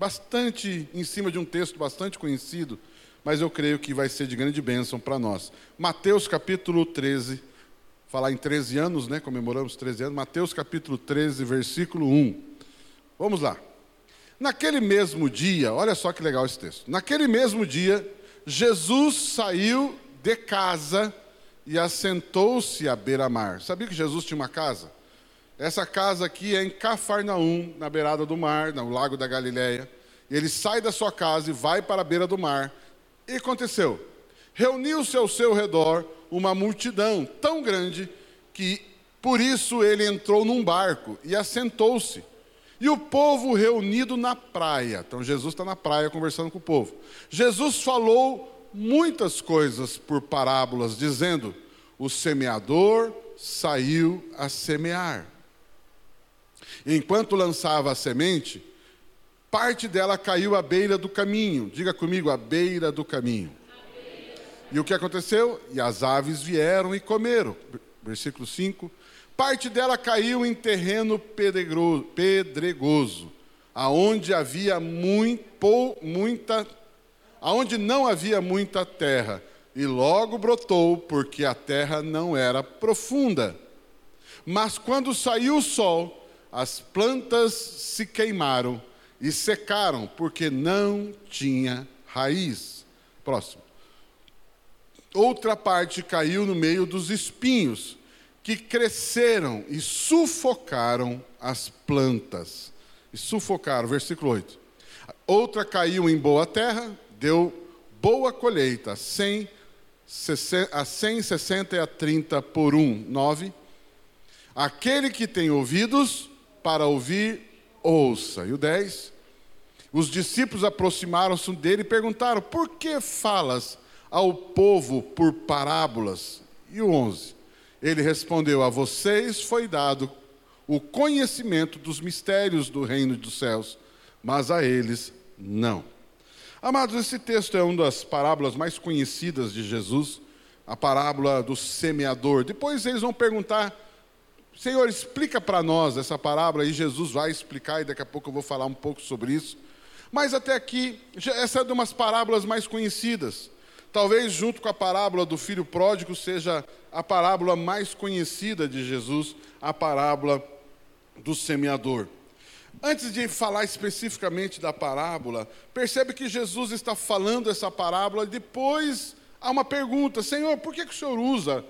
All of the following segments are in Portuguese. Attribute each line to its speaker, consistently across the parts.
Speaker 1: bastante em cima de um texto bastante conhecido, mas eu creio que vai ser de grande bênção para nós. Mateus capítulo 13, falar em 13 anos, né? Comemoramos 13 anos. Mateus capítulo 13, versículo 1. Vamos lá. Naquele mesmo dia, olha só que legal esse texto. Naquele mesmo dia, Jesus saiu de casa e assentou-se à beira-mar. Sabia que Jesus tinha uma casa? Essa casa aqui é em Cafarnaum, na beirada do mar, no lago da Galileia. E ele sai da sua casa e vai para a beira do mar. E aconteceu? Reuniu-se ao seu redor uma multidão tão grande que por isso ele entrou num barco e assentou-se. E o povo reunido na praia. Então Jesus está na praia conversando com o povo. Jesus falou muitas coisas por parábolas, dizendo: O semeador saiu a semear. Enquanto lançava a semente, parte dela caiu à beira do caminho. Diga comigo, à beira do caminho. E o que aconteceu? E as aves vieram e comeram. Versículo 5. Parte dela caiu em terreno pedregoso, aonde havia muito, muita, aonde não havia muita terra, e logo brotou, porque a terra não era profunda. Mas quando saiu o sol, as plantas se queimaram e secaram, porque não tinha raiz. Próximo. Outra parte caiu no meio dos espinhos, que cresceram e sufocaram as plantas. E sufocaram, versículo 8. Outra caiu em boa terra, deu boa colheita, 100, a 160 e a 30 por um. 9. Aquele que tem ouvidos, para ouvir, ouça. E o 10. Os discípulos aproximaram-se dele e perguntaram: Por que falas ao povo por parábolas? E o 11. Ele respondeu: A vocês foi dado o conhecimento dos mistérios do reino dos céus, mas a eles não. Amados, esse texto é uma das parábolas mais conhecidas de Jesus, a parábola do semeador. Depois eles vão perguntar Senhor, explica para nós essa parábola e Jesus vai explicar e daqui a pouco eu vou falar um pouco sobre isso. Mas até aqui, essa é de umas parábolas mais conhecidas. Talvez junto com a parábola do filho pródigo seja a parábola mais conhecida de Jesus, a parábola do semeador. Antes de falar especificamente da parábola, percebe que Jesus está falando essa parábola e depois há uma pergunta: Senhor, por que, que o Senhor usa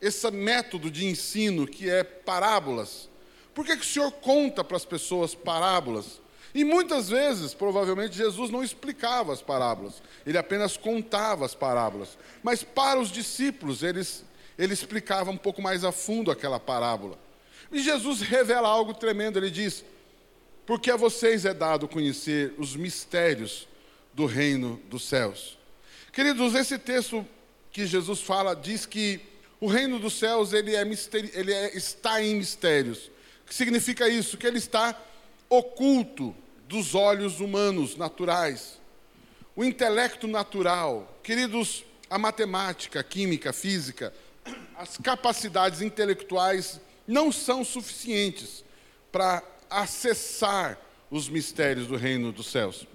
Speaker 1: esse método de ensino que é parábolas? Por que, que o Senhor conta para as pessoas parábolas? E muitas vezes, provavelmente, Jesus não explicava as parábolas, ele apenas contava as parábolas. Mas para os discípulos, eles, ele explicava um pouco mais a fundo aquela parábola. E Jesus revela algo tremendo, ele diz: Porque a vocês é dado conhecer os mistérios do reino dos céus. Queridos, esse texto que Jesus fala diz que o reino dos céus ele, é misteri... ele é... está em mistérios. O que significa isso? Que ele está oculto dos olhos humanos naturais. O intelecto natural, queridos, a matemática, a química, a física, as capacidades intelectuais não são suficientes para acessar os mistérios do reino dos céus.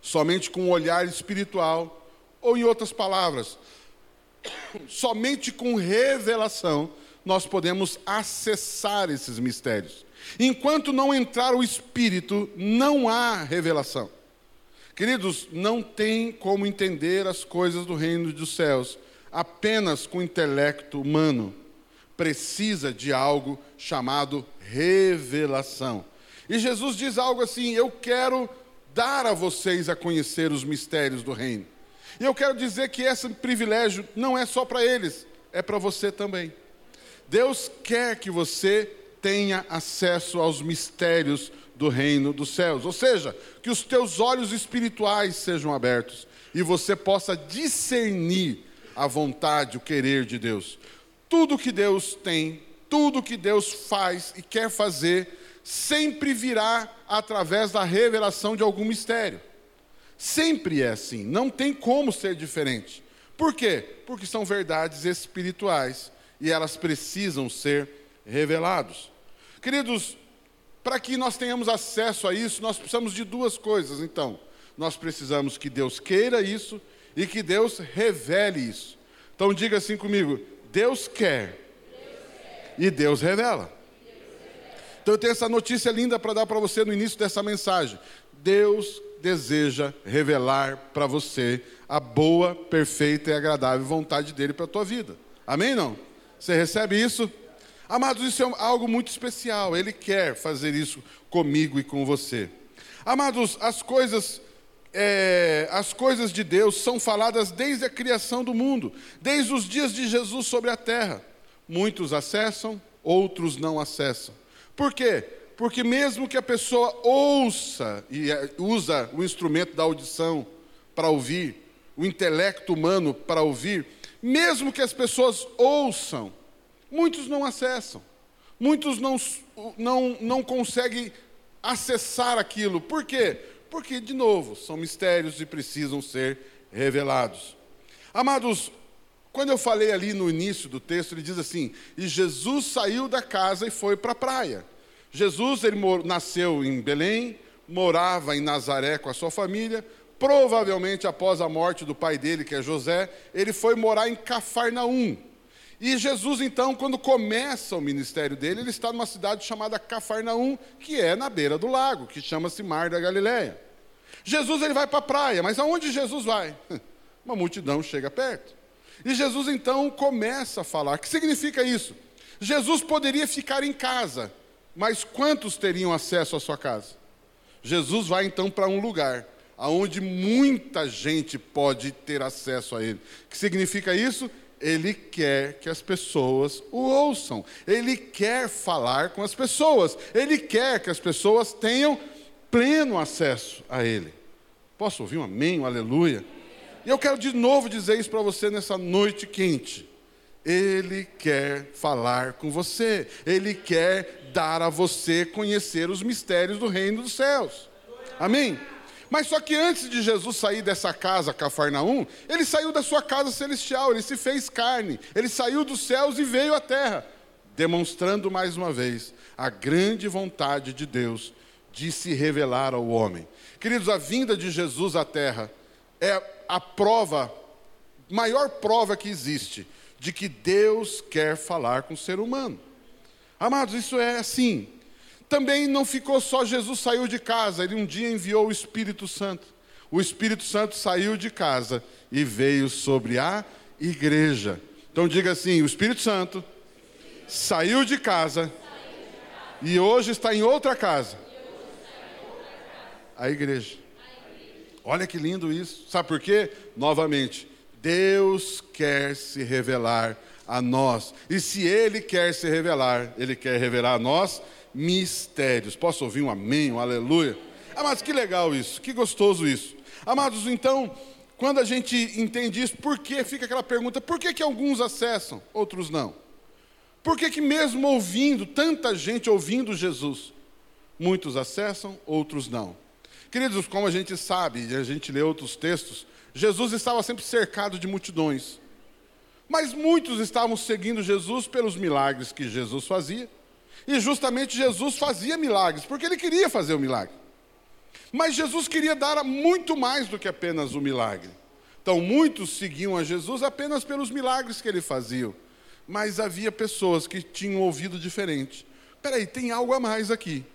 Speaker 1: Somente com o um olhar espiritual, ou em outras palavras, somente com revelação nós podemos acessar esses mistérios. Enquanto não entrar o Espírito, não há revelação. Queridos, não tem como entender as coisas do reino dos céus apenas com o intelecto humano. Precisa de algo chamado revelação. E Jesus diz algo assim: Eu quero dar a vocês a conhecer os mistérios do reino. E eu quero dizer que esse privilégio não é só para eles, é para você também. Deus quer que você tenha acesso aos mistérios do reino dos céus. Ou seja, que os teus olhos espirituais sejam abertos e você possa discernir a vontade, o querer de Deus. Tudo que Deus tem, tudo que Deus faz e quer fazer, sempre virá através da revelação de algum mistério. Sempre é assim, não tem como ser diferente. Por quê? Porque são verdades espirituais e elas precisam ser reveladas. Queridos, para que nós tenhamos acesso a isso, nós precisamos de duas coisas, então. Nós precisamos que Deus queira isso e que Deus revele isso. Então diga assim comigo: Deus quer, Deus quer. e Deus revela. Então eu tenho essa notícia linda para dar para você no início dessa mensagem. Deus deseja revelar para você a boa, perfeita e agradável vontade dele para a tua vida. Amém não? Você recebe isso? Amados, isso é algo muito especial. Ele quer fazer isso comigo e com você. Amados, as coisas é, as coisas de Deus são faladas desde a criação do mundo, desde os dias de Jesus sobre a terra. Muitos acessam, outros não acessam. Por quê? Porque mesmo que a pessoa ouça e é, usa o instrumento da audição para ouvir, o intelecto humano para ouvir, mesmo que as pessoas ouçam, muitos não acessam, muitos não, não, não conseguem acessar aquilo. Por quê? Porque, de novo, são mistérios e precisam ser revelados. Amados, quando eu falei ali no início do texto, ele diz assim: E Jesus saiu da casa e foi para a praia. Jesus, ele nasceu em Belém, morava em Nazaré com a sua família. Provavelmente após a morte do pai dele, que é José, ele foi morar em Cafarnaum. E Jesus, então, quando começa o ministério dele, ele está numa cidade chamada Cafarnaum, que é na beira do lago, que chama-se Mar da Galileia. Jesus ele vai para a praia, mas aonde Jesus vai? Uma multidão chega perto. E Jesus então começa a falar. O que significa isso? Jesus poderia ficar em casa, mas quantos teriam acesso à sua casa? Jesus vai então para um lugar aonde muita gente pode ter acesso a ele. O que significa isso? Ele quer que as pessoas o ouçam. Ele quer falar com as pessoas. Ele quer que as pessoas tenham pleno acesso a Ele. Posso ouvir um amém, um aleluia? E eu quero de novo dizer isso para você nessa noite quente. Ele quer falar com você. Ele quer dar a você conhecer os mistérios do reino dos céus. Amém? Mas só que antes de Jesus sair dessa casa, Cafarnaum, ele saiu da sua casa celestial, ele se fez carne, ele saiu dos céus e veio à terra, demonstrando mais uma vez a grande vontade de Deus de se revelar ao homem. Queridos, a vinda de Jesus à terra é a prova, maior prova que existe, de que Deus quer falar com o ser humano. Amados, isso é assim. Também não ficou só Jesus saiu de casa, ele um dia enviou o Espírito Santo. O Espírito Santo saiu de casa e veio sobre a igreja. Então diga assim: o Espírito Santo saiu de casa e hoje está em outra casa. A igreja. Olha que lindo isso. Sabe por quê? Novamente, Deus quer se revelar a nós. E se Ele quer se revelar, Ele quer revelar a nós mistérios. Posso ouvir um amém, um aleluia? Amados, que legal isso, que gostoso isso. Amados, então, quando a gente entende isso, por que fica aquela pergunta: por que, que alguns acessam, outros não? Por que, que mesmo ouvindo, tanta gente ouvindo Jesus, muitos acessam, outros não? Queridos, como a gente sabe, e a gente lê outros textos, Jesus estava sempre cercado de multidões. Mas muitos estavam seguindo Jesus pelos milagres que Jesus fazia e justamente Jesus fazia milagres, porque ele queria fazer o milagre. Mas Jesus queria dar muito mais do que apenas o milagre. Então, muitos seguiam a Jesus apenas pelos milagres que ele fazia. Mas havia pessoas que tinham ouvido diferente. Peraí, tem algo a mais aqui.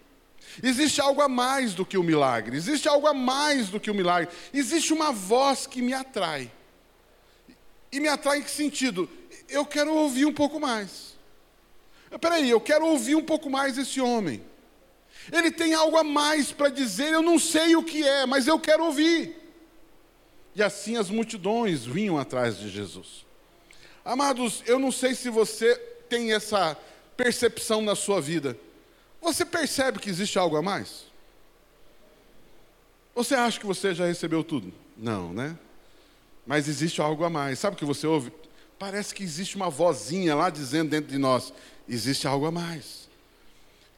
Speaker 1: Existe algo a mais do que o milagre. Existe algo a mais do que o milagre. Existe uma voz que me atrai. E me atrai em que sentido? Eu quero ouvir um pouco mais. Peraí, eu quero ouvir um pouco mais esse homem. Ele tem algo a mais para dizer, eu não sei o que é, mas eu quero ouvir. E assim as multidões vinham atrás de Jesus. Amados, eu não sei se você tem essa percepção na sua vida. Você percebe que existe algo a mais? Você acha que você já recebeu tudo? Não, né? Mas existe algo a mais. Sabe o que você ouve? Parece que existe uma vozinha lá dizendo dentro de nós: existe algo a mais.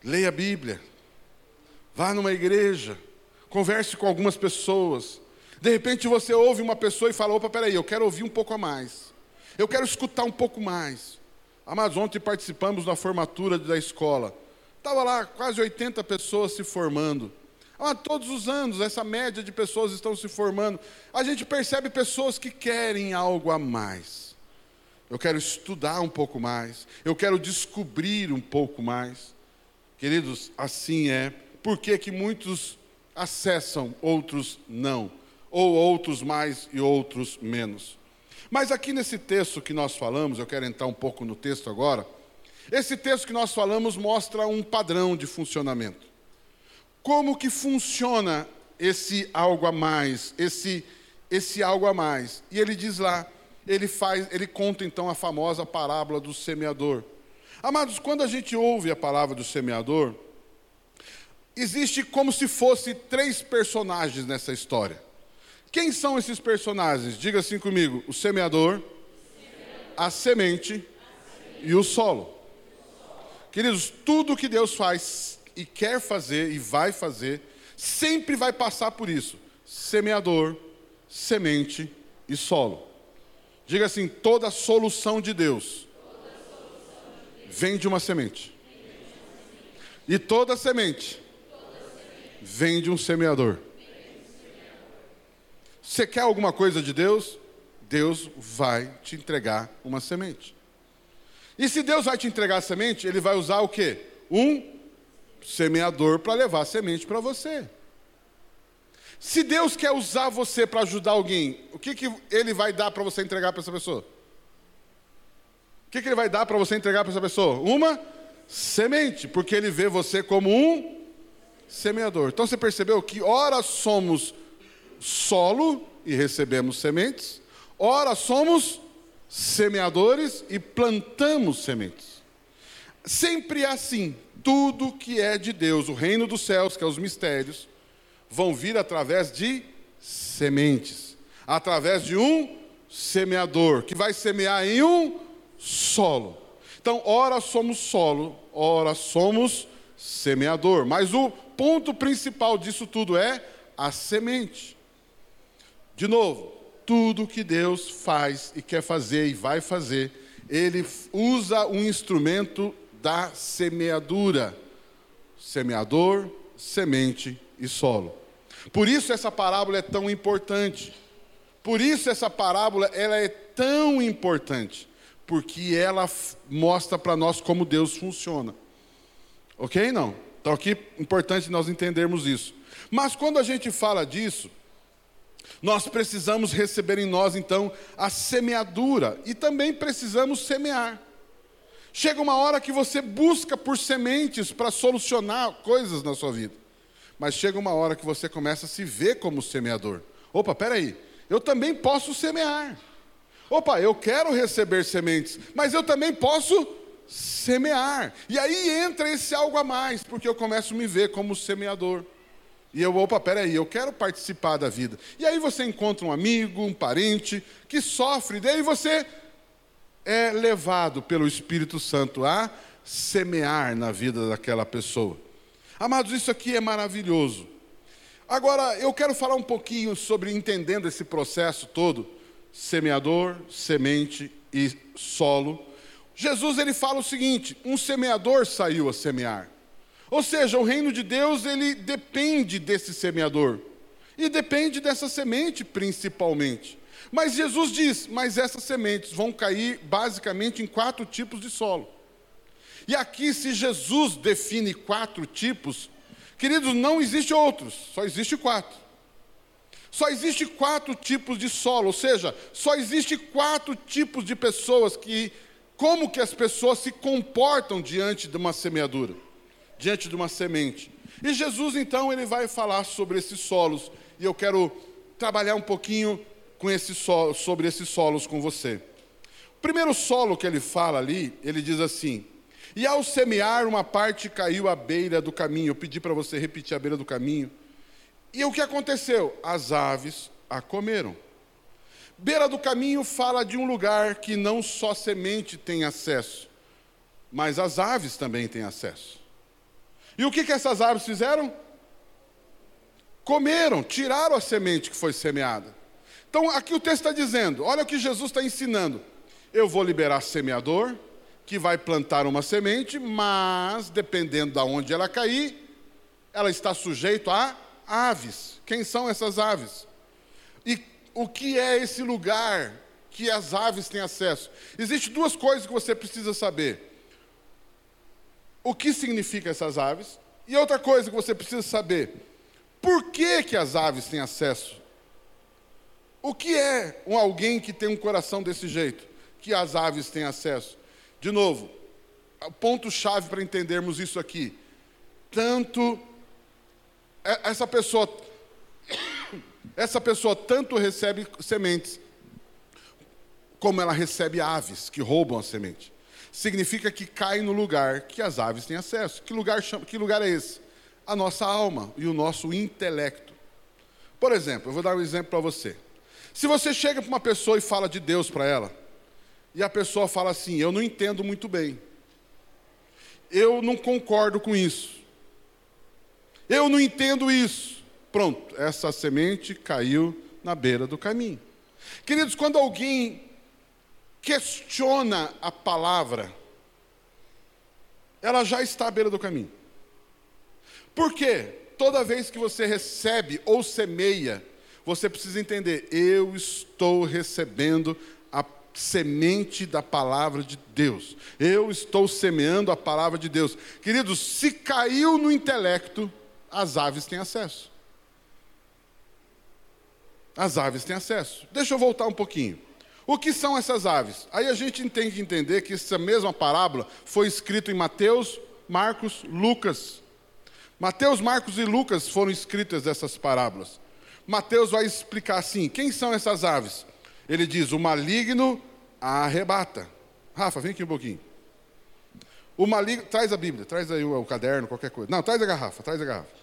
Speaker 1: Leia a Bíblia, vá numa igreja, converse com algumas pessoas. De repente você ouve uma pessoa e fala: opa, peraí, eu quero ouvir um pouco a mais. Eu quero escutar um pouco mais. Amados, ontem participamos da formatura da escola. Estava lá quase 80 pessoas se formando. Ah, todos os anos, essa média de pessoas estão se formando. A gente percebe pessoas que querem algo a mais. Eu quero estudar um pouco mais. Eu quero descobrir um pouco mais. Queridos, assim é. Por que, que muitos acessam, outros não? Ou outros mais e outros menos? Mas aqui nesse texto que nós falamos, eu quero entrar um pouco no texto agora. Esse texto que nós falamos mostra um padrão de funcionamento. Como que funciona esse algo a mais, esse esse algo a mais? E ele diz lá, ele faz, ele conta então a famosa parábola do semeador. Amados, quando a gente ouve a palavra do semeador, existe como se fosse três personagens nessa história. Quem são esses personagens? Diga assim comigo: o semeador, a semente e o solo. Queridos, tudo que Deus faz e quer fazer e vai fazer, sempre vai passar por isso: semeador, semente e solo. Diga assim: toda solução de Deus vem de uma semente. E toda semente vem de um semeador. Você quer alguma coisa de Deus? Deus vai te entregar uma semente. E se Deus vai te entregar a semente, Ele vai usar o quê? Um semeador para levar semente para você. Se Deus quer usar você para ajudar alguém, o que, que Ele vai dar para você entregar para essa pessoa? O que, que Ele vai dar para você entregar para essa pessoa? Uma semente, porque Ele vê você como um semeador. Então você percebeu que ora somos solo e recebemos sementes, ora somos semeadores e plantamos sementes. Sempre é assim tudo que é de Deus, o reino dos céus, que é os mistérios, vão vir através de sementes, através de um semeador, que vai semear em um solo. Então, ora somos solo, ora somos semeador. Mas o ponto principal disso tudo é a semente. De novo, tudo que Deus faz e quer fazer e vai fazer, Ele usa um instrumento da semeadura: semeador, semente e solo. Por isso essa parábola é tão importante. Por isso essa parábola ela é tão importante, porque ela mostra para nós como Deus funciona. OK não? Então aqui é importante nós entendermos isso. Mas quando a gente fala disso, nós precisamos receber em nós então a semeadura e também precisamos semear. Chega uma hora que você busca por sementes para solucionar coisas na sua vida. Mas chega uma hora que você começa a se ver como semeador. Opa, peraí, eu também posso semear. Opa, eu quero receber sementes, mas eu também posso semear. E aí entra esse algo a mais, porque eu começo a me ver como semeador. E eu, opa, peraí, eu quero participar da vida. E aí você encontra um amigo, um parente, que sofre, daí você é levado pelo Espírito Santo a semear na vida daquela pessoa. Amados, isso aqui é maravilhoso. Agora, eu quero falar um pouquinho sobre entendendo esse processo todo: semeador, semente e solo. Jesus ele fala o seguinte: um semeador saiu a semear. Ou seja, o reino de Deus ele depende desse semeador e depende dessa semente principalmente. Mas Jesus diz: mas essas sementes vão cair basicamente em quatro tipos de solo. E aqui, se Jesus define quatro tipos, queridos, não existe outros, só existe quatro. Só existe quatro tipos de solo, ou seja, só existe quatro tipos de pessoas que, como que as pessoas se comportam diante de uma semeadura, diante de uma semente. E Jesus então ele vai falar sobre esses solos, e eu quero trabalhar um pouquinho com esse solo, sobre esses solos com você. O primeiro solo que ele fala ali, ele diz assim: E ao semear, uma parte caiu à beira do caminho. Eu pedi para você repetir a beira do caminho. E o que aconteceu? As aves a comeram. Beira do caminho fala de um lugar que não só semente tem acesso, mas as aves também têm acesso. E o que, que essas aves fizeram? Comeram, tiraram a semente que foi semeada. Então, aqui o texto está dizendo: olha o que Jesus está ensinando. Eu vou liberar semeador, que vai plantar uma semente, mas dependendo de onde ela cair, ela está sujeita a aves. Quem são essas aves? E o que é esse lugar que as aves têm acesso? Existem duas coisas que você precisa saber. O que significa essas aves? E outra coisa que você precisa saber: por que, que as aves têm acesso? O que é um alguém que tem um coração desse jeito? Que as aves têm acesso? De novo, ponto-chave para entendermos isso aqui. Tanto essa pessoa essa pessoa tanto recebe sementes como ela recebe aves que roubam a semente. Significa que cai no lugar que as aves têm acesso. Que lugar, que lugar é esse? A nossa alma e o nosso intelecto. Por exemplo, eu vou dar um exemplo para você. Se você chega para uma pessoa e fala de Deus para ela, e a pessoa fala assim: Eu não entendo muito bem. Eu não concordo com isso. Eu não entendo isso. Pronto, essa semente caiu na beira do caminho. Queridos, quando alguém questiona a palavra, ela já está à beira do caminho. Por quê? Toda vez que você recebe ou semeia, você precisa entender: eu estou recebendo semente da palavra de Deus. Eu estou semeando a palavra de Deus. Queridos, se caiu no intelecto, as aves têm acesso. As aves têm acesso. Deixa eu voltar um pouquinho. O que são essas aves? Aí a gente tem que entender que essa mesma parábola foi escrita em Mateus, Marcos, Lucas. Mateus, Marcos e Lucas foram escritas essas parábolas. Mateus vai explicar assim: quem são essas aves? Ele diz: o maligno arrebata. Rafa, vem aqui um pouquinho. O maligno, traz a Bíblia, traz aí o, o caderno, qualquer coisa. Não, traz a garrafa, traz a garrafa.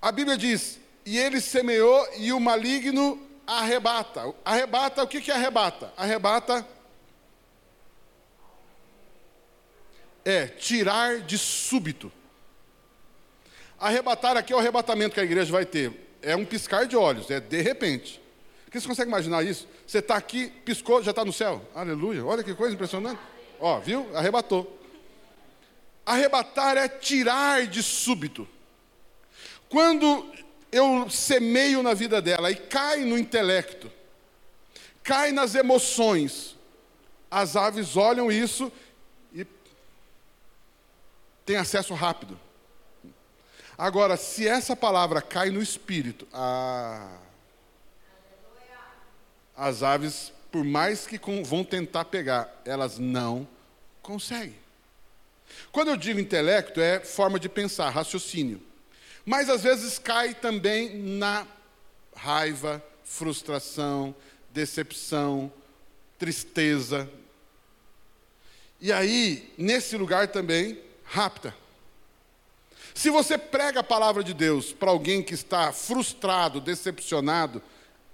Speaker 1: A Bíblia diz: e ele semeou e o maligno arrebata. Arrebata, o que, que arrebata? Arrebata é tirar de súbito. Arrebatar aqui é o arrebatamento que a igreja vai ter. É um piscar de olhos, é de repente. Porque você consegue imaginar isso? Você está aqui, piscou, já está no céu. Aleluia. Olha que coisa impressionante. Ó, viu? Arrebatou. Arrebatar é tirar de súbito. Quando eu semeio na vida dela e cai no intelecto, cai nas emoções, as aves olham isso e têm acesso rápido. Agora, se essa palavra cai no espírito, as aves, por mais que vão tentar pegar, elas não conseguem. Quando eu digo intelecto, é forma de pensar, raciocínio. Mas às vezes cai também na raiva, frustração, decepção, tristeza. E aí, nesse lugar também, rapta. Se você prega a palavra de Deus para alguém que está frustrado, decepcionado,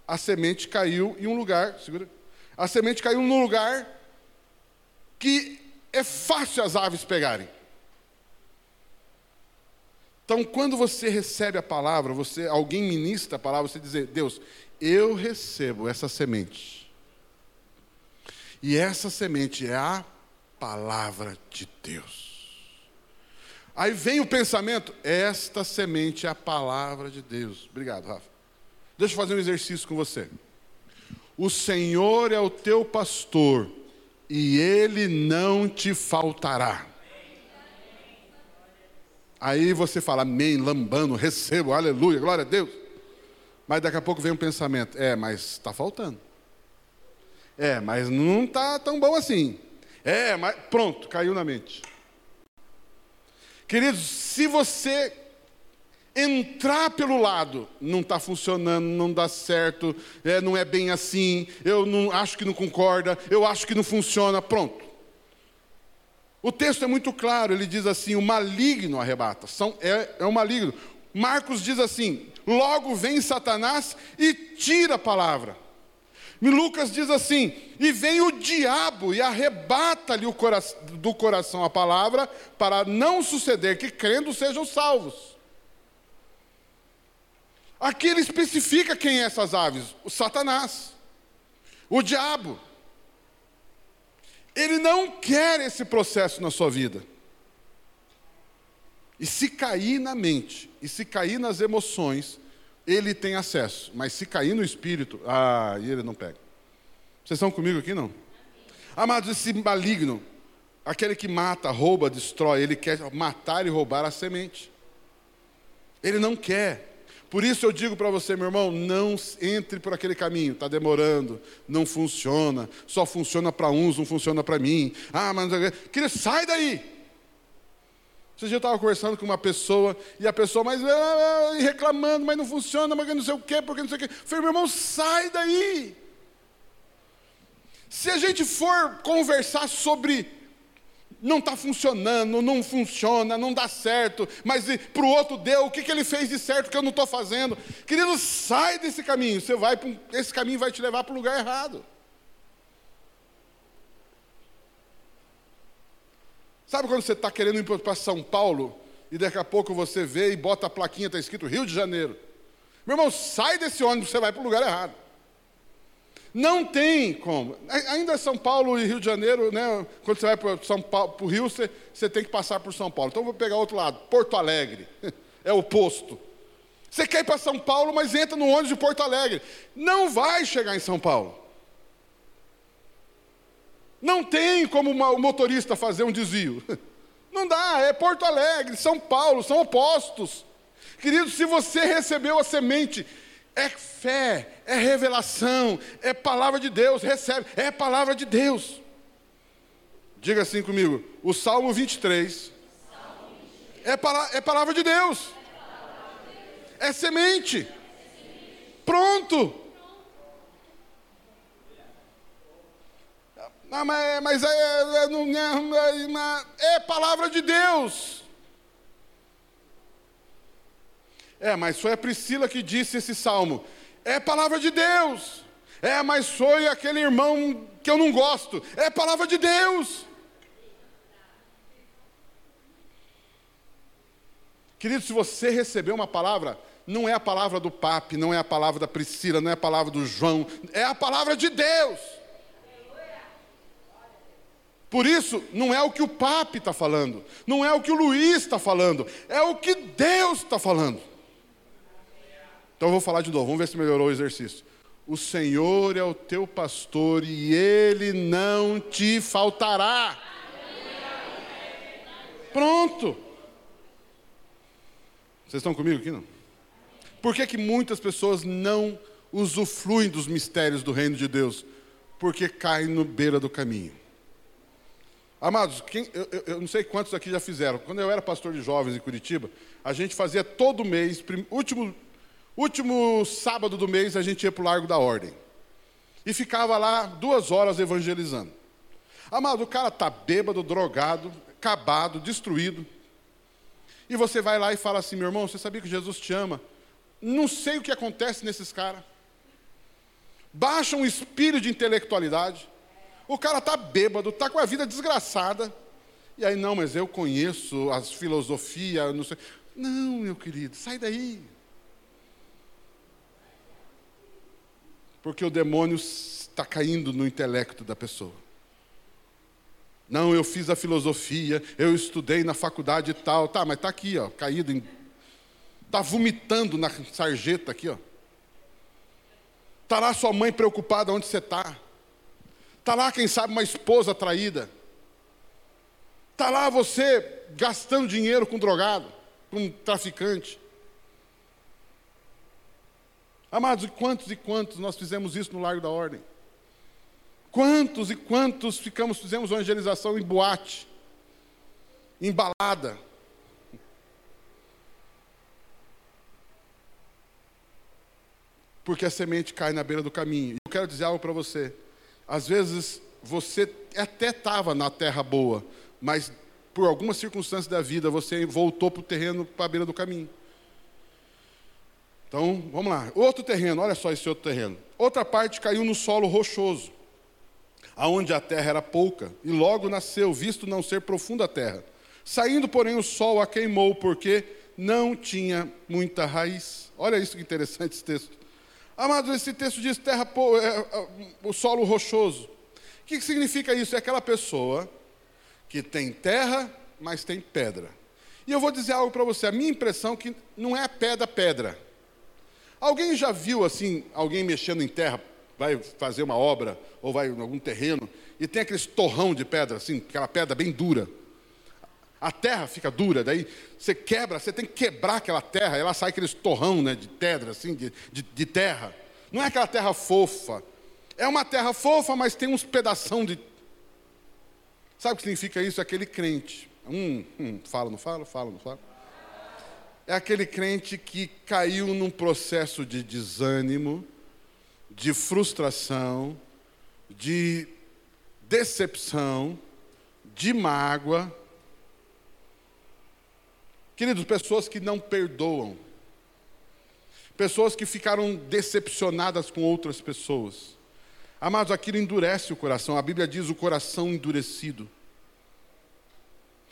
Speaker 1: a semente caiu em um lugar, segura. A semente caiu num lugar que é fácil as aves pegarem. Então, quando você recebe a palavra, você, alguém ministra a palavra, você diz: Deus, eu recebo essa semente. E essa semente é a palavra de Deus. Aí vem o pensamento: esta semente é a palavra de Deus. Obrigado, Rafa. Deixa eu fazer um exercício com você. O Senhor é o teu pastor e ele não te faltará. Aí você fala, amém, lambando, recebo, aleluia, glória a Deus. Mas daqui a pouco vem um pensamento, é, mas está faltando. É, mas não está tão bom assim. É, mas pronto, caiu na mente. Queridos, se você entrar pelo lado, não está funcionando, não dá certo, é, não é bem assim, eu não acho que não concorda, eu acho que não funciona, pronto. O texto é muito claro, ele diz assim: o maligno arrebata. São, é, é o maligno. Marcos diz assim: logo vem Satanás e tira a palavra. E Lucas diz assim: e vem o diabo e arrebata-lhe cora do coração a palavra, para não suceder que crendo sejam salvos. Aqui ele especifica quem é essas aves: o Satanás, o diabo. Ele não quer esse processo na sua vida. E se cair na mente, e se cair nas emoções, ele tem acesso. Mas se cair no espírito, ah, ele não pega. Vocês estão comigo aqui, não? Amados, esse maligno, aquele que mata, rouba, destrói, ele quer matar e roubar a semente. Ele não quer. Por isso eu digo para você, meu irmão, não entre por aquele caminho, está demorando, não funciona, só funciona para uns, não funciona para mim. Ah, mas. Querido, sai daí! Esse dia eu estava conversando com uma pessoa, e a pessoa, mas ah, reclamando, mas não funciona, mas não sei o quê, porque não sei o quê. Eu falei, meu irmão, sai daí! Se a gente for conversar sobre não está funcionando, não funciona, não dá certo, mas para o outro deu, o que, que ele fez de certo que eu não estou fazendo? Querido, sai desse caminho, você vai, esse caminho vai te levar para o lugar errado. Sabe quando você está querendo ir para São Paulo e daqui a pouco você vê e bota a plaquinha, está escrito Rio de Janeiro? Meu irmão, sai desse ônibus, você vai para o lugar errado. Não tem como. Ainda São Paulo e Rio de Janeiro, né, quando você vai para o Rio, você, você tem que passar por São Paulo. Então vou pegar outro lado, Porto Alegre. É o oposto. Você quer ir para São Paulo, mas entra no ônibus de Porto Alegre. Não vai chegar em São Paulo. Não tem como o motorista fazer um desvio. Não dá, é Porto Alegre, São Paulo, são opostos. Querido, se você recebeu a semente é fé, é revelação, é palavra de Deus, recebe, é palavra de Deus. Diga assim comigo, o Salmo 23 é, para, é palavra de Deus, é semente. Pronto. Não, mas, mas é, é, é, é palavra de Deus. É, mas foi a Priscila que disse esse salmo. É palavra de Deus. É, mas foi aquele irmão que eu não gosto. É palavra de Deus. Querido, se você recebeu uma palavra, não é a palavra do papi, não é a palavra da Priscila, não é a palavra do João, é a palavra de Deus. Por isso, não é o que o papi está falando, não é o que o Luiz está falando, é o que Deus está falando. Então eu vou falar de novo, vamos ver se melhorou o exercício. O Senhor é o teu pastor e ele não te faltará. Pronto. Vocês estão comigo aqui não? Por que, que muitas pessoas não usufruem dos mistérios do reino de Deus? Porque caem no beira do caminho. Amados, quem, eu, eu, não sei quantos aqui já fizeram. Quando eu era pastor de jovens em Curitiba, a gente fazia todo mês, prim, último Último sábado do mês a gente ia para o Largo da Ordem. E ficava lá duas horas evangelizando. Amado, o cara está bêbado, drogado, acabado, destruído. E você vai lá e fala assim: meu irmão, você sabia que Jesus te ama? Não sei o que acontece nesses caras. Baixa um espírito de intelectualidade. O cara está bêbado, está com a vida desgraçada. E aí, não, mas eu conheço as filosofias, não sei. Não, meu querido, sai daí. Porque o demônio está caindo no intelecto da pessoa. Não, eu fiz a filosofia, eu estudei na faculdade e tal. Tá, mas está aqui, ó, caído em. Está vomitando na sarjeta aqui, ó. Está lá sua mãe preocupada onde você está. Está lá, quem sabe, uma esposa traída. Está lá você gastando dinheiro com drogado, com traficante. Amados, e quantos e quantos nós fizemos isso no Largo da Ordem? Quantos e quantos ficamos, fizemos evangelização em boate, em balada? Porque a semente cai na beira do caminho. Eu quero dizer algo para você. Às vezes você até estava na terra boa, mas por alguma circunstância da vida você voltou para o terreno, para a beira do caminho. Então, vamos lá. Outro terreno, olha só esse outro terreno. Outra parte caiu no solo rochoso, aonde a terra era pouca, e logo nasceu, visto não ser profunda a terra. Saindo, porém, o sol a queimou, porque não tinha muita raiz. Olha isso que interessante esse texto. Amados, esse texto diz terra, é, é, o solo rochoso. O que significa isso? É aquela pessoa que tem terra, mas tem pedra. E eu vou dizer algo para você. A minha impressão é que não é pedra, pedra. Alguém já viu assim, alguém mexendo em terra, vai fazer uma obra ou vai em algum terreno e tem aquele torrão de pedra, assim, aquela pedra bem dura. A terra fica dura, daí você quebra, você tem que quebrar aquela terra, ela sai aquele torrão né, de pedra, assim, de, de, de terra. Não é aquela terra fofa. É uma terra fofa, mas tem uns pedação de. Sabe o que significa isso? É aquele crente. Hum, hum, fala, não fala, fala, não fala. É aquele crente que caiu num processo de desânimo, de frustração, de decepção, de mágoa, Queridos, pessoas que não perdoam, pessoas que ficaram decepcionadas com outras pessoas. Amados, aquilo endurece o coração. A Bíblia diz o coração endurecido.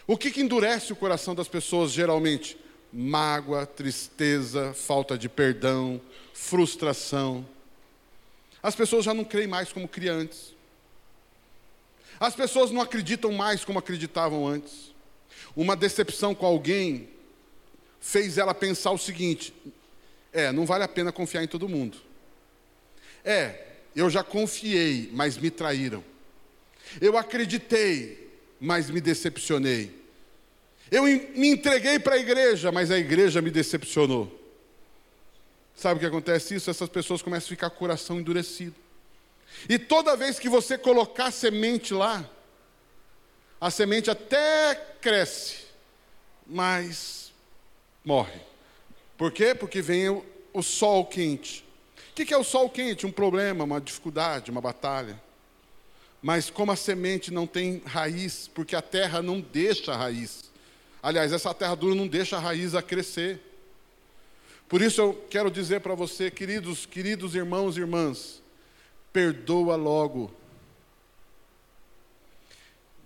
Speaker 1: O que, que endurece o coração das pessoas geralmente? Mágoa, tristeza, falta de perdão, frustração. As pessoas já não creem mais como criam antes. As pessoas não acreditam mais como acreditavam antes. Uma decepção com alguém fez ela pensar o seguinte: é, não vale a pena confiar em todo mundo. É, eu já confiei, mas me traíram. Eu acreditei, mas me decepcionei. Eu me entreguei para a igreja, mas a igreja me decepcionou. Sabe o que acontece isso? Essas pessoas começam a ficar com o coração endurecido. E toda vez que você colocar semente lá, a semente até cresce, mas morre. Por quê? Porque vem o, o sol quente. O que, que é o sol quente? Um problema, uma dificuldade, uma batalha. Mas como a semente não tem raiz, porque a terra não deixa raiz. Aliás, essa terra dura não deixa a raiz a crescer. Por isso eu quero dizer para você, queridos, queridos irmãos e irmãs, perdoa logo.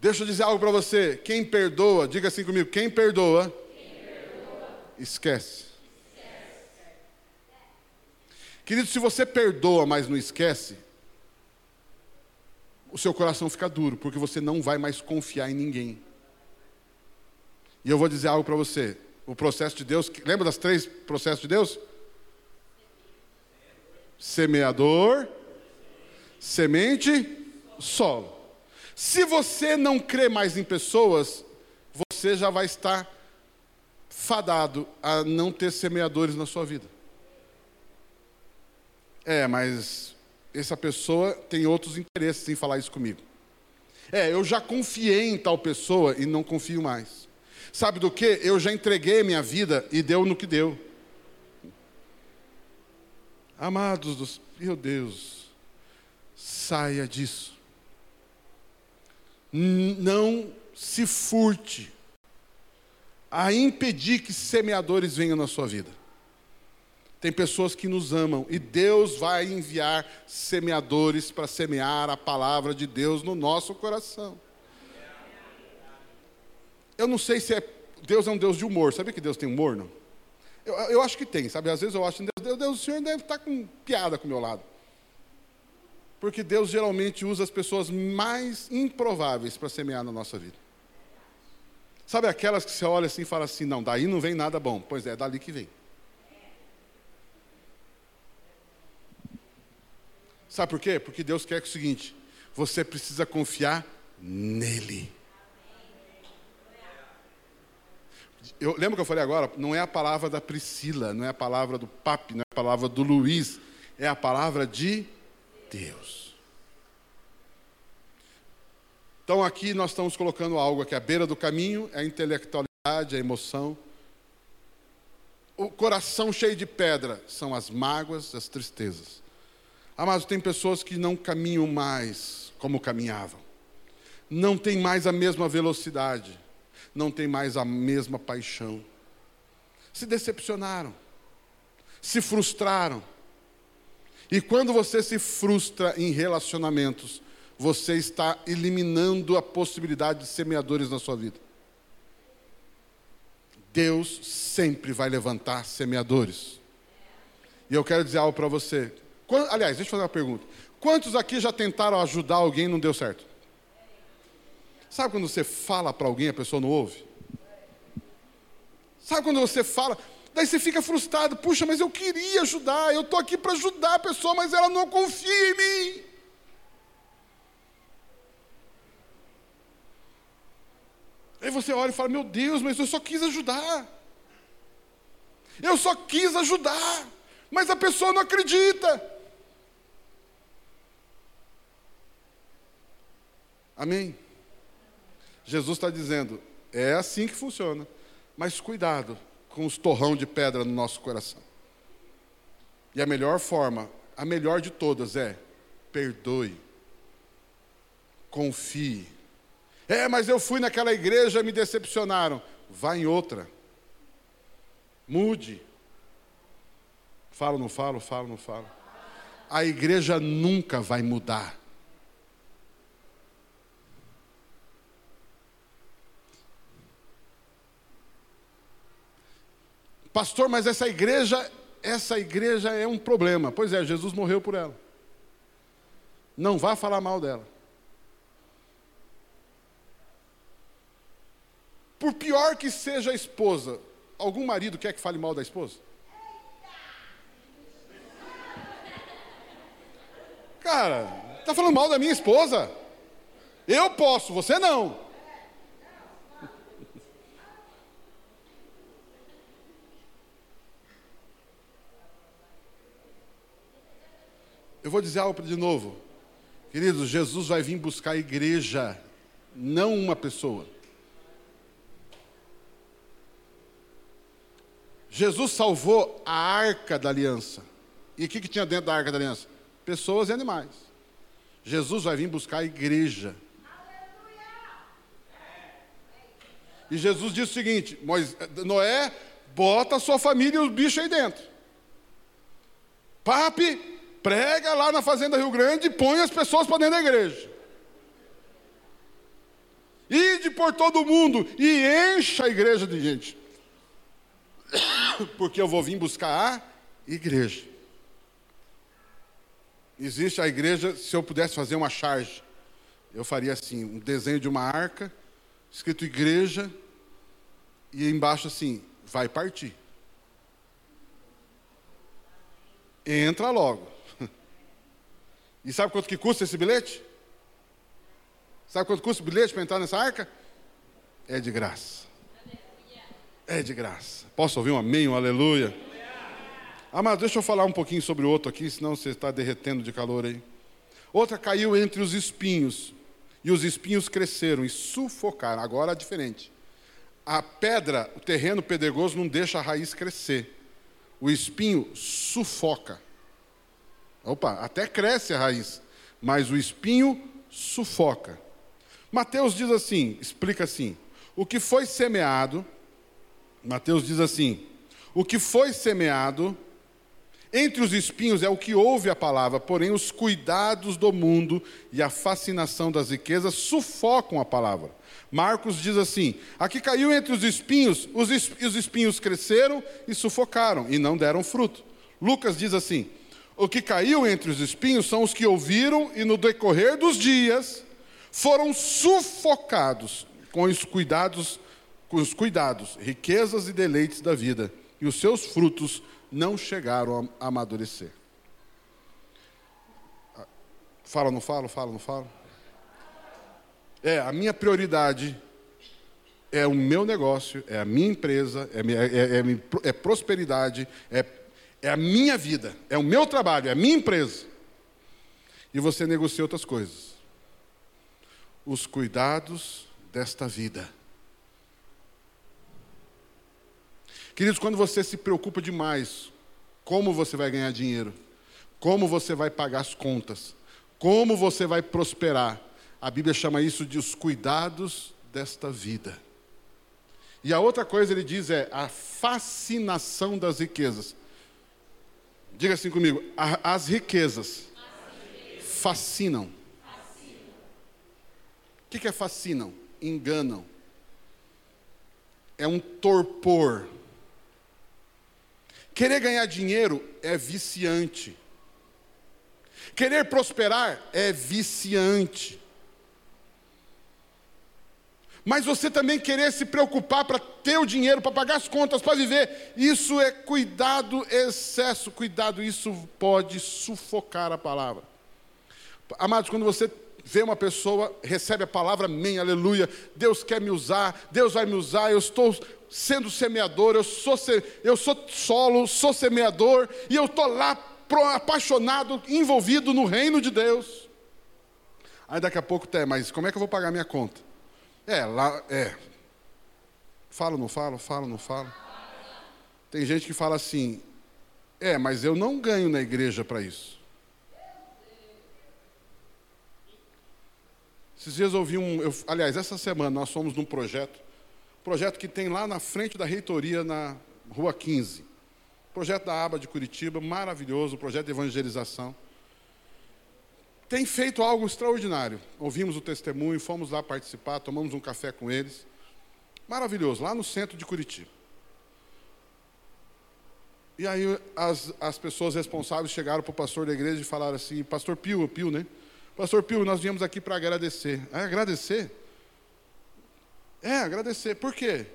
Speaker 1: Deixa eu dizer algo para você. Quem perdoa, diga assim comigo: quem perdoa, esquece. Querido, se você perdoa, mas não esquece, o seu coração fica duro, porque você não vai mais confiar em ninguém. E eu vou dizer algo para você. O processo de Deus, lembra das três processos de Deus? Semeador, semente, solo. Se você não crê mais em pessoas, você já vai estar fadado a não ter semeadores na sua vida. É, mas essa pessoa tem outros interesses em falar isso comigo. É, eu já confiei em tal pessoa e não confio mais. Sabe do que? Eu já entreguei minha vida e deu no que deu. Amados dos, meu Deus, saia disso. Não se furte a impedir que semeadores venham na sua vida. Tem pessoas que nos amam e Deus vai enviar semeadores para semear a palavra de Deus no nosso coração. Eu não sei se é, Deus é um Deus de humor. Sabe que Deus tem humor, não? Eu, eu acho que tem, sabe? Às vezes eu acho que Deus, Deus, o Senhor deve estar com piada com o meu lado. Porque Deus geralmente usa as pessoas mais improváveis para semear na nossa vida. Sabe aquelas que você olha assim e fala assim: não, daí não vem nada bom. Pois é, é dali que vem. Sabe por quê? Porque Deus quer que é o seguinte: você precisa confiar nele. Eu, lembra que eu falei agora? Não é a palavra da Priscila, não é a palavra do Papi, não é a palavra do Luiz, é a palavra de Deus. Então aqui nós estamos colocando algo aqui à beira do caminho, é a intelectualidade, a emoção. O coração cheio de pedra são as mágoas, as tristezas. Amados, tem pessoas que não caminham mais como caminhavam. não tem mais a mesma velocidade, não tem mais a mesma paixão. Se decepcionaram, se frustraram. E quando você se frustra em relacionamentos, você está eliminando a possibilidade de semeadores na sua vida. Deus sempre vai levantar semeadores. E eu quero dizer algo para você. Aliás, deixa eu fazer uma pergunta. Quantos aqui já tentaram ajudar alguém e não deu certo? Sabe quando você fala para alguém e a pessoa não ouve? Sabe quando você fala, daí você fica frustrado, puxa, mas eu queria ajudar, eu estou aqui para ajudar a pessoa, mas ela não confia em mim. Aí você olha e fala: Meu Deus, mas eu só quis ajudar. Eu só quis ajudar, mas a pessoa não acredita. Amém? Jesus está dizendo: é assim que funciona, mas cuidado com os torrão de pedra no nosso coração. E a melhor forma, a melhor de todas é: perdoe, confie. É, mas eu fui naquela igreja me decepcionaram. Vá em outra. Mude. Falo, não falo, falo, não falo. A igreja nunca vai mudar. Pastor, mas essa igreja, essa igreja é um problema. Pois é, Jesus morreu por ela. Não vá falar mal dela. Por pior que seja a esposa, algum marido quer que fale mal da esposa? Cara, está falando mal da minha esposa? Eu posso, você não. Eu vou dizer algo de novo. Queridos, Jesus vai vir buscar a igreja, não uma pessoa. Jesus salvou a arca da aliança. E o que, que tinha dentro da arca da aliança? Pessoas e animais. Jesus vai vir buscar a igreja. E Jesus disse o seguinte: Noé, bota a sua família e os bichos aí dentro. Pape, prega lá na Fazenda Rio Grande e põe as pessoas para dentro da igreja. Ide por todo mundo e encha a igreja de gente. Porque eu vou vir buscar a igreja. Existe a igreja, se eu pudesse fazer uma charge, eu faria assim, um desenho de uma arca, escrito igreja, e embaixo assim, vai partir. Entra logo. E sabe quanto que custa esse bilhete? Sabe quanto custa o bilhete para entrar nessa arca? É de graça. É de graça. Posso ouvir um amém, um aleluia? Amado, deixa eu falar um pouquinho sobre outro aqui, senão você está derretendo de calor aí. Outra caiu entre os espinhos, e os espinhos cresceram e sufocaram. Agora é diferente. A pedra, o terreno pedregoso não deixa a raiz crescer. O espinho sufoca. Opa, até cresce a raiz, mas o espinho sufoca. Mateus diz assim, explica assim: o que foi semeado, Mateus diz assim: o que foi semeado entre os espinhos é o que ouve a palavra, porém os cuidados do mundo e a fascinação das riquezas sufocam a palavra. Marcos diz assim: aqui caiu entre os espinhos, os espinhos cresceram e sufocaram, e não deram fruto. Lucas diz assim: o que caiu entre os espinhos são os que ouviram e no decorrer dos dias foram sufocados com os cuidados, com os cuidados, riquezas e deleites da vida, e os seus frutos não chegaram a amadurecer. Fala, não falo, fala, não falo. É, a minha prioridade é o meu negócio, é a minha empresa, é, é, é, é prosperidade, é é a minha vida, é o meu trabalho, é a minha empresa. E você negocia outras coisas. Os cuidados desta vida. Queridos, quando você se preocupa demais, como você vai ganhar dinheiro, como você vai pagar as contas, como você vai prosperar, A Bíblia chama isso de os cuidados desta vida. E a outra coisa ele diz é a fascinação das riquezas. Diga assim comigo: as riquezas, fascinam. O que, que é fascinam? Enganam. É um torpor. Querer ganhar dinheiro é viciante. Querer prosperar é viciante. Mas você também querer se preocupar para ter o dinheiro, para pagar as contas, para viver, isso é cuidado excesso, cuidado, isso pode sufocar a palavra. Amados, quando você vê uma pessoa, recebe a palavra, amém, aleluia, Deus quer me usar, Deus vai me usar, eu estou sendo semeador, eu sou, eu sou solo, sou semeador, e eu estou lá apaixonado, envolvido no reino de Deus. Aí daqui a pouco, tem, mas como é que eu vou pagar minha conta? É, lá, é. Falo, não falo, falo, não falo. Tem gente que fala assim, é, mas eu não ganho na igreja para isso. Esses dias eu ouvi um. Eu, aliás, essa semana nós fomos num projeto, projeto que tem lá na frente da reitoria, na Rua 15. Projeto da aba de Curitiba, maravilhoso, projeto de evangelização tem feito algo extraordinário. Ouvimos o testemunho, fomos lá participar, tomamos um café com eles. Maravilhoso, lá no centro de Curitiba. E aí as, as pessoas responsáveis chegaram para o pastor da igreja e falaram assim, pastor Pio, Pio, né? Pastor Pio, nós viemos aqui para agradecer. É agradecer? É, agradecer. Por quê?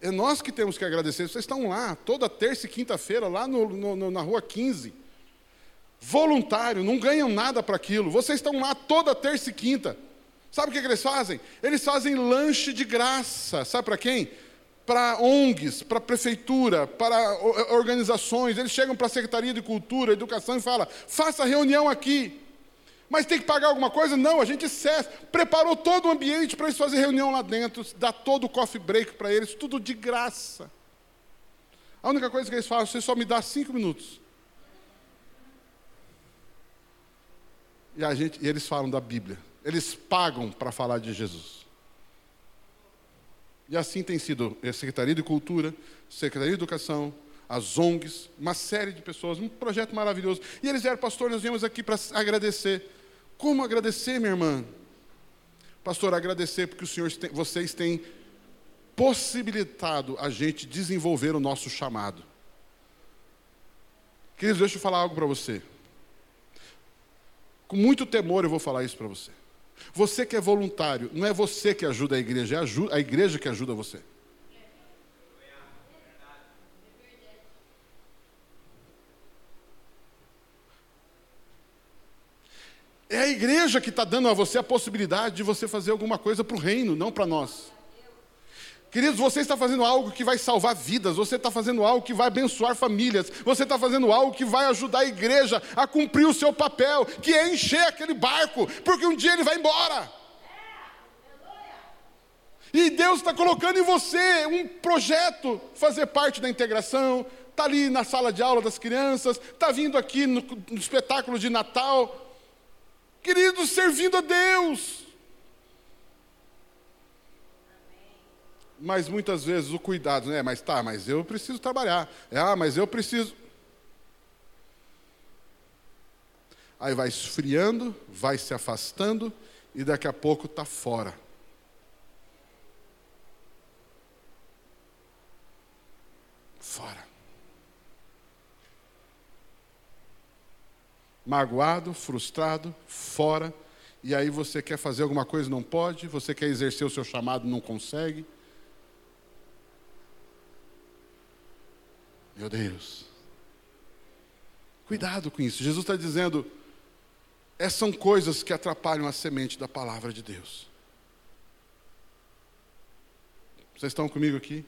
Speaker 1: É nós que temos que agradecer. Vocês estão lá, toda terça e quinta-feira, lá no, no, na rua 15 voluntário, não ganham nada para aquilo. Vocês estão lá toda terça e quinta. Sabe o que, que eles fazem? Eles fazem lanche de graça. Sabe para quem? Para ONGs, para prefeitura, para organizações. Eles chegam para a Secretaria de Cultura, Educação e falam: faça reunião aqui. Mas tem que pagar alguma coisa? Não, a gente cessa. Preparou todo o ambiente para eles fazerem reunião lá dentro, dá todo o coffee break para eles, tudo de graça. A única coisa que eles falam, você só me dá cinco minutos. E, a gente, e eles falam da Bíblia. Eles pagam para falar de Jesus. E assim tem sido a Secretaria de Cultura, Secretaria de Educação, as ONGs, uma série de pessoas, um projeto maravilhoso. E eles vieram, pastor, nós viemos aqui para agradecer. Como agradecer, minha irmã? Pastor, agradecer porque os senhores têm, vocês têm possibilitado a gente desenvolver o nosso chamado. Queridos, deixa eu falar algo para você. Com muito temor eu vou falar isso para você. Você que é voluntário, não é você que ajuda a igreja, é a igreja que ajuda você. É a igreja que está dando a você a possibilidade de você fazer alguma coisa para o reino, não para nós. Queridos, você está fazendo algo que vai salvar vidas, você está fazendo algo que vai abençoar famílias, você está fazendo algo que vai ajudar a igreja a cumprir o seu papel, que é encher aquele barco, porque um dia ele vai embora. E Deus está colocando em você um projeto, fazer parte da integração, está ali na sala de aula das crianças, está vindo aqui no, no espetáculo de Natal. Queridos, servindo a Deus. Mas muitas vezes o cuidado, né? Mas tá, mas eu preciso trabalhar. É, ah, mas eu preciso. Aí vai esfriando, vai se afastando e daqui a pouco está fora. Fora. Magoado, frustrado, fora. E aí você quer fazer alguma coisa, não pode, você quer exercer o seu chamado, não consegue. Meu Deus. Cuidado com isso. Jesus está dizendo: essas são coisas que atrapalham a semente da palavra de Deus. Vocês estão comigo aqui?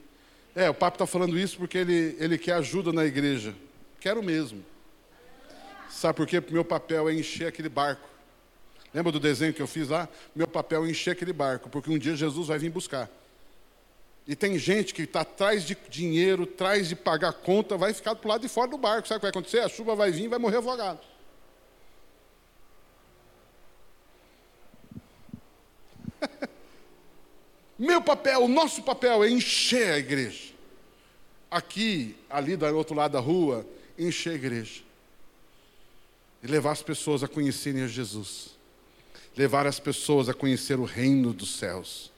Speaker 1: É, o Papa está falando isso porque ele, ele quer ajuda na igreja. Quero mesmo. Sabe por quê? Porque meu papel é encher aquele barco. Lembra do desenho que eu fiz lá? Meu papel é encher aquele barco, porque um dia Jesus vai vir buscar. E tem gente que está atrás de dinheiro, atrás de pagar conta, vai ficar para o lado de fora do barco. Sabe o que vai acontecer? A chuva vai vir e vai morrer afogado. Meu papel, o nosso papel é encher a igreja. Aqui, ali do outro lado da rua, encher a igreja. E levar as pessoas a conhecerem a Jesus. Levar as pessoas a conhecer o reino dos céus.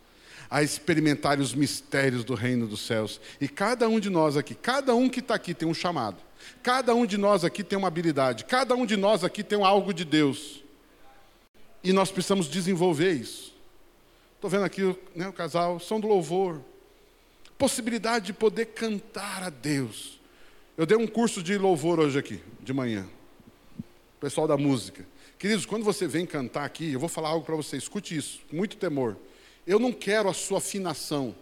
Speaker 1: A experimentar os mistérios do reino dos céus. E cada um de nós aqui, cada um que está aqui tem um chamado. Cada um de nós aqui tem uma habilidade. Cada um de nós aqui tem algo de Deus. E nós precisamos desenvolver isso. Estou vendo aqui né, o casal, som do louvor. Possibilidade de poder cantar a Deus. Eu dei um curso de louvor hoje aqui, de manhã. Pessoal da música. Queridos, quando você vem cantar aqui, eu vou falar algo para você, escute isso, muito temor. Eu não quero a sua afinação.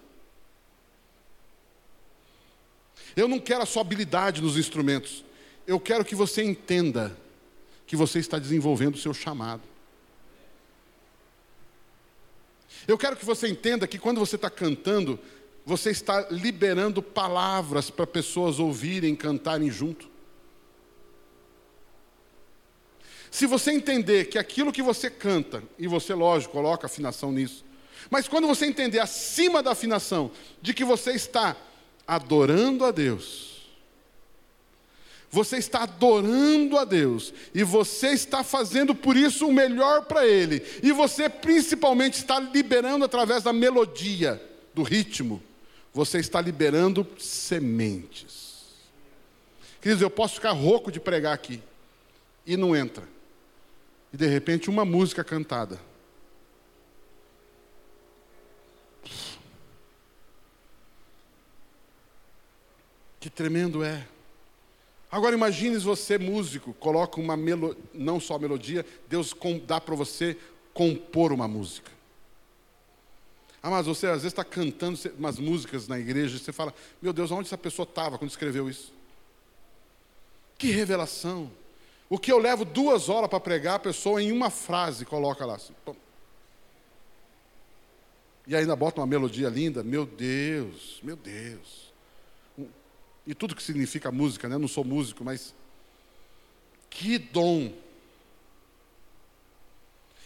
Speaker 1: Eu não quero a sua habilidade nos instrumentos. Eu quero que você entenda que você está desenvolvendo o seu chamado. Eu quero que você entenda que quando você está cantando, você está liberando palavras para pessoas ouvirem, cantarem junto. Se você entender que aquilo que você canta, e você, lógico, coloca afinação nisso, mas quando você entender acima da afinação, de que você está adorando a Deus, você está adorando a Deus e você está fazendo por isso o melhor para Ele, e você principalmente está liberando através da melodia, do ritmo, você está liberando sementes. Queridos, eu posso ficar rouco de pregar aqui e não entra, e de repente uma música cantada. Que tremendo é. Agora imagine você músico, coloca uma melodia, não só melodia, Deus dá para você compor uma música. Ah, mas você às vezes está cantando umas músicas na igreja e você fala, meu Deus, onde essa pessoa estava quando escreveu isso? Que revelação! O que eu levo duas horas para pregar, a pessoa em uma frase coloca lá assim. Pum. E ainda bota uma melodia linda, meu Deus, meu Deus e tudo que significa música, né? Eu não sou músico, mas que dom.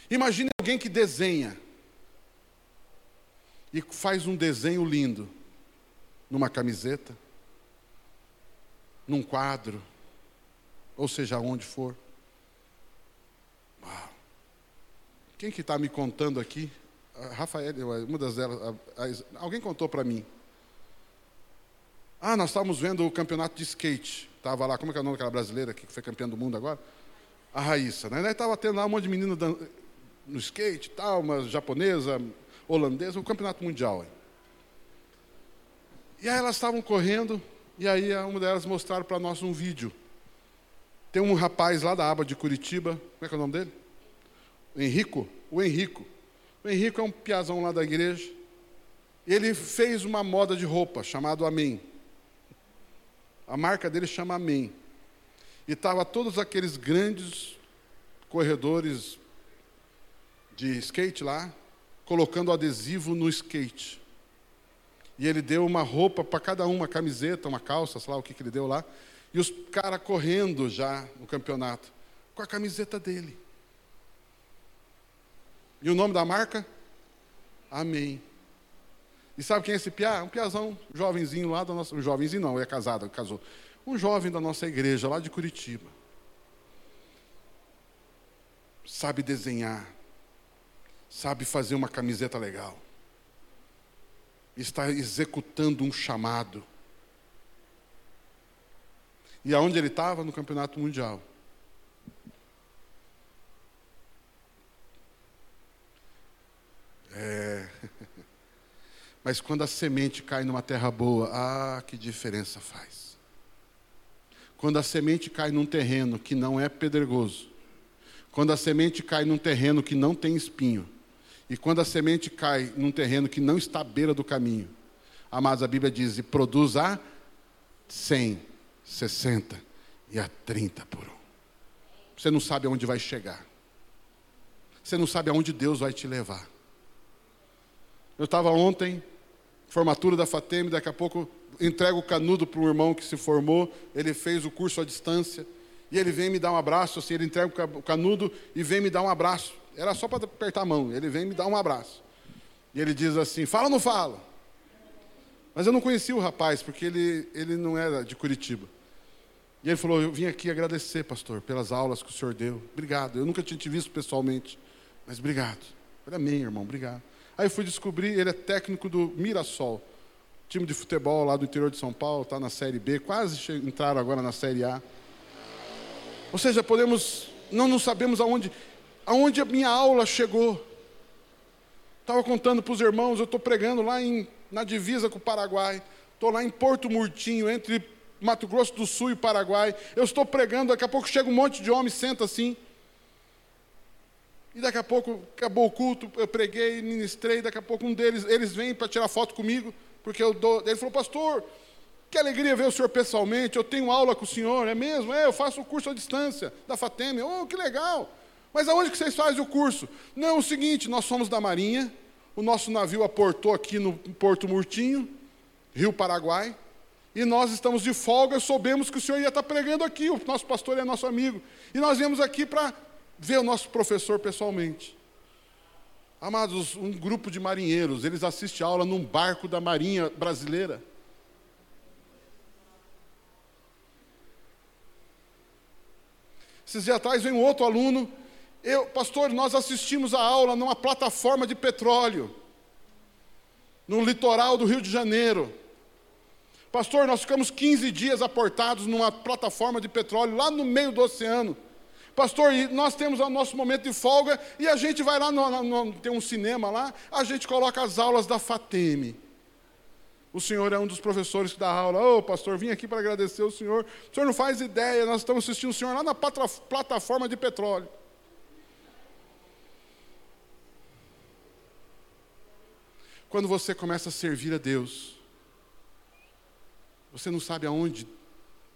Speaker 1: Imagine alguém que desenha e faz um desenho lindo numa camiseta, num quadro, ou seja, onde for. Uau. Quem que está me contando aqui? A Rafael, uma das delas, a, a, alguém contou para mim. Ah, nós estávamos vendo o campeonato de skate. Estava lá, como é que é o nome daquela brasileira que foi campeã do mundo agora? A Raíssa, né? Estava tendo lá um monte de menino no skate tal, uma japonesa, holandesa, o um campeonato mundial. Hein? E aí elas estavam correndo, e aí uma delas mostraram para nós um vídeo. Tem um rapaz lá da aba de Curitiba, como é que é o nome dele? Henrico? O Henrico. O Henrico é um piazão lá da igreja. Ele fez uma moda de roupa chamado Amém. A marca dele chama Amém. E estava todos aqueles grandes corredores de skate lá, colocando adesivo no skate. E ele deu uma roupa para cada um, uma camiseta, uma calça, sei lá o que, que ele deu lá. E os caras correndo já no campeonato, com a camiseta dele. E o nome da marca? Amém. E sabe quem é esse piá? Um piazão, jovenzinho lá da nossa. Um jovenzinho não, é casado, casou. Um jovem da nossa igreja, lá de Curitiba. Sabe desenhar. Sabe fazer uma camiseta legal. Está executando um chamado. E aonde ele estava? No campeonato mundial. É. Mas quando a semente cai numa terra boa, ah, que diferença faz. Quando a semente cai num terreno que não é pedregoso, quando a semente cai num terreno que não tem espinho, e quando a semente cai num terreno que não está à beira do caminho, amados, a Bíblia diz: e produz a 100, 60 e a 30 por um. Você não sabe aonde vai chegar. Você não sabe aonde Deus vai te levar. Eu estava ontem, formatura da FATEM, daqui a pouco entrego o canudo para um irmão que se formou, ele fez o curso à distância, e ele vem me dar um abraço, assim, ele entrega o canudo e vem me dar um abraço. Era só para apertar a mão, ele vem me dar um abraço. E ele diz assim: fala ou não fala? Mas eu não conhecia o rapaz, porque ele, ele não era de Curitiba. E ele falou: Eu vim aqui agradecer, pastor, pelas aulas que o senhor deu. Obrigado. Eu nunca tinha te visto pessoalmente, mas obrigado. Eu falei, Amém, irmão, obrigado. Aí fui descobrir: ele é técnico do Mirassol, time de futebol lá do interior de São Paulo, está na Série B, quase entraram agora na Série A. Ou seja, podemos, não, não sabemos aonde, aonde a minha aula chegou. Estava contando para os irmãos, eu estou pregando lá em, na divisa com o Paraguai, estou lá em Porto Murtinho, entre Mato Grosso do Sul e Paraguai. Eu estou pregando, daqui a pouco chega um monte de homem, senta assim. E daqui a pouco acabou o culto, eu preguei, ministrei, daqui a pouco um deles, eles vêm para tirar foto comigo, porque eu dou. Ele falou, pastor, que alegria ver o senhor pessoalmente. Eu tenho aula com o senhor, é mesmo? É, eu faço o curso à distância da FATEM. Oh, que legal! Mas aonde que vocês fazem o curso? Não, é o seguinte, nós somos da Marinha, o nosso navio aportou aqui no Porto Murtinho, Rio Paraguai, e nós estamos de folga, soubemos que o senhor ia estar pregando aqui, o nosso pastor é nosso amigo. E nós viemos aqui para ver o nosso professor pessoalmente. Amados, um grupo de marinheiros, eles assistem aula num barco da Marinha Brasileira. Esses dias atrás veio um outro aluno. Eu, pastor, nós assistimos a aula numa plataforma de petróleo, no litoral do Rio de Janeiro. Pastor, nós ficamos 15 dias aportados numa plataforma de petróleo lá no meio do oceano. Pastor, nós temos o nosso momento de folga e a gente vai lá, no, no, tem um cinema lá, a gente coloca as aulas da FATEME. O senhor é um dos professores que dá aula. Ô, oh, pastor, vim aqui para agradecer o senhor. O senhor não faz ideia, nós estamos assistindo o senhor lá na plataforma de petróleo. Quando você começa a servir a Deus, você não sabe aonde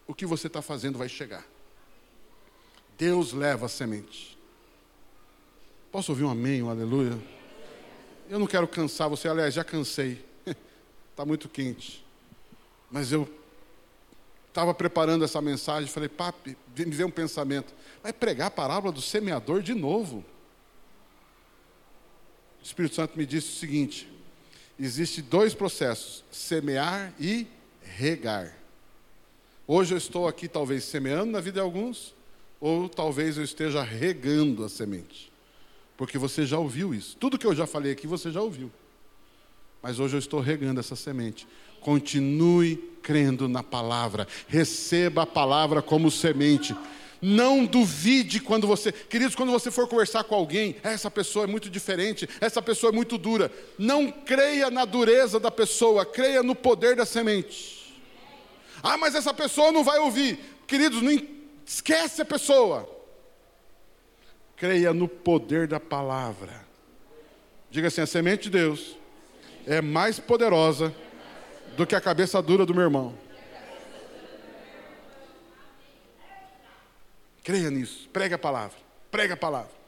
Speaker 1: o que você está fazendo vai chegar. Deus leva a semente. Posso ouvir um amém, um aleluia? Eu não quero cansar você, aliás, já cansei está muito quente. Mas eu estava preparando essa mensagem, falei, papi, me veio um pensamento, vai pregar a parábola do semeador de novo. O Espírito Santo me disse o seguinte: existem dois processos, semear e regar. Hoje eu estou aqui, talvez, semeando na vida de alguns, ou talvez eu esteja regando a semente. Porque você já ouviu isso. Tudo que eu já falei aqui, você já ouviu. Mas hoje eu estou regando essa semente. Continue crendo na palavra. Receba a palavra como semente. Não duvide quando você, queridos, quando você for conversar com alguém, essa pessoa é muito diferente, essa pessoa é muito dura. Não creia na dureza da pessoa, creia no poder da semente. Ah, mas essa pessoa não vai ouvir. Queridos, não esquece a pessoa. Creia no poder da palavra. Diga assim: a semente de Deus é mais poderosa do que a cabeça dura do meu irmão. Creia nisso, pregue a palavra, pregue a palavra.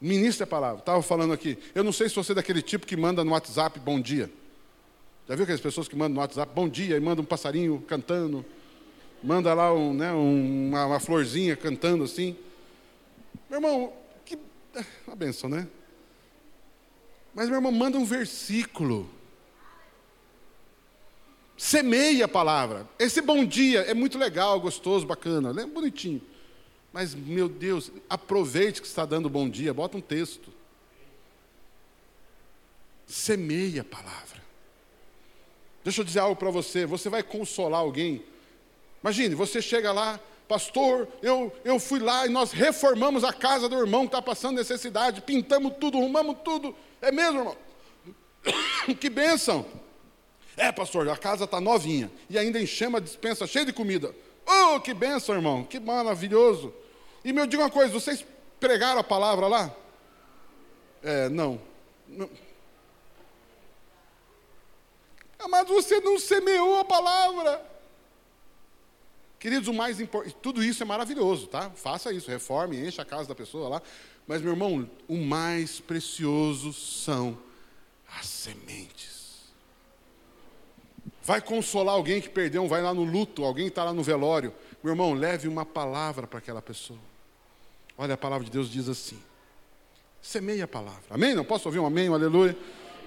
Speaker 1: Ministre a palavra. Estava falando aqui. Eu não sei se você é daquele tipo que manda no WhatsApp bom dia. Já viu aquelas pessoas que mandam no WhatsApp bom dia e manda um passarinho cantando? Manda lá um, né, uma, uma florzinha cantando assim. Meu irmão, que uma benção, né? Mas, meu irmão, manda um versículo. Semeia a palavra. Esse bom dia é muito legal, gostoso, bacana, é bonitinho. Mas, meu Deus, aproveite que está dando bom dia, bota um texto. Semeia a palavra. Deixa eu dizer algo para você. Você vai consolar alguém. Imagine, você chega lá, pastor, eu, eu fui lá e nós reformamos a casa do irmão que está passando necessidade, pintamos tudo, arrumamos tudo. É mesmo, irmão? que bênção! É, pastor, a casa está novinha e ainda enchemos a dispensa cheia de comida. Oh, que bênção, irmão, que maravilhoso. E me diga uma coisa: vocês pregaram a palavra lá? É, não. não. Mas você não semeou a palavra. Queridos, o mais importante, tudo isso é maravilhoso, tá? Faça isso, reforme, encha a casa da pessoa lá. Mas, meu irmão, o mais precioso são as sementes. Vai consolar alguém que perdeu, vai lá no luto, alguém está lá no velório. Meu irmão, leve uma palavra para aquela pessoa. Olha, a palavra de Deus diz assim: semeia a palavra. Amém? Não posso ouvir um amém, um aleluia?